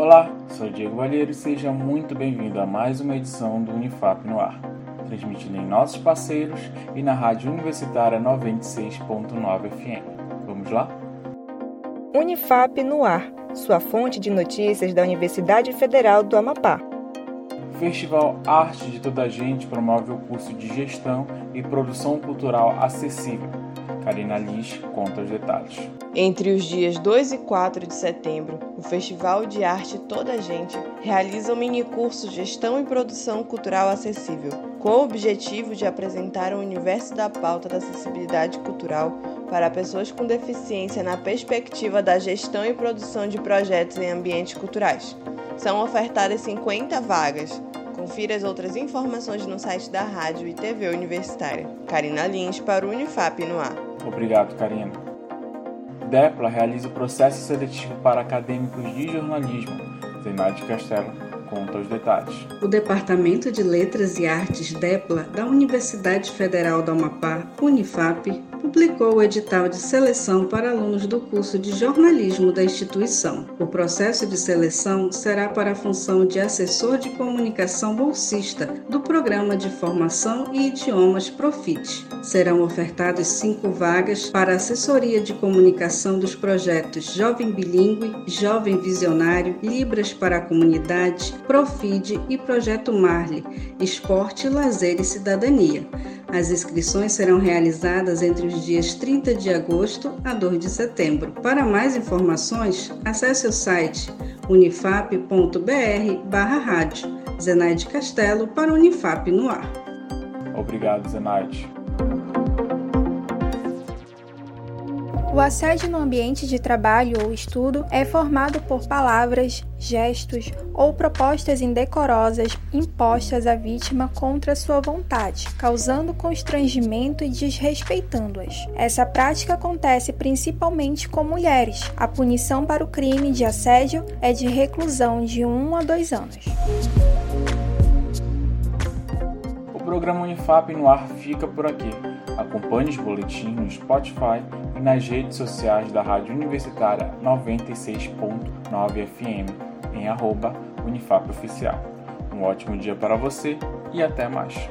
Olá, sou Diego Valheiro e seja muito bem-vindo a mais uma edição do Unifap no Ar, transmitido em nossos parceiros e na Rádio Universitária 96.9 FM. Vamos lá? Unifap no Ar, sua fonte de notícias da Universidade Federal do Amapá. Festival Arte de Toda a Gente promove o curso de Gestão e Produção Cultural Acessível Karina Lins conta os detalhes. Entre os dias 2 e 4 de setembro, o Festival de Arte Toda Gente realiza o minicurso Gestão e Produção Cultural Acessível, com o objetivo de apresentar o universo da pauta da acessibilidade cultural para pessoas com deficiência na perspectiva da gestão e produção de projetos em ambientes culturais. São ofertadas 50 vagas, Confira as outras informações no site da Rádio e TV Universitária. Karina Lins para o Unifap no ar. Obrigado, Karina. DEPLA realiza o processo seletivo para acadêmicos de jornalismo. Zenaide Castelo conta os detalhes. O Departamento de Letras e Artes DEPLA da Universidade Federal do Amapá, Unifap, publicou o edital de seleção para alunos do curso de jornalismo da instituição. O processo de seleção será para a função de assessor de comunicação bolsista do Programa de Formação e Idiomas Profit. Serão ofertadas cinco vagas para assessoria de comunicação dos projetos Jovem Bilingue, Jovem Visionário, Libras para a Comunidade, Profid e Projeto Marley, Esporte, Lazer e Cidadania. As inscrições serão realizadas entre os dias 30 de agosto a 2 de setembro. Para mais informações, acesse o site unifap.br/rádio. Zenaide Castelo para Unifap no ar. Obrigado, Zenaide. O assédio no ambiente de trabalho ou estudo é formado por palavras, gestos ou propostas indecorosas impostas à vítima contra sua vontade, causando constrangimento e desrespeitando-as. Essa prática acontece principalmente com mulheres. A punição para o crime de assédio é de reclusão de 1 um a 2 anos. Programa Unifap no ar fica por aqui. Acompanhe os boletins no Spotify e nas redes sociais da Rádio Universitária 96.9 FM em arroba Unifap Oficial. Um ótimo dia para você e até mais.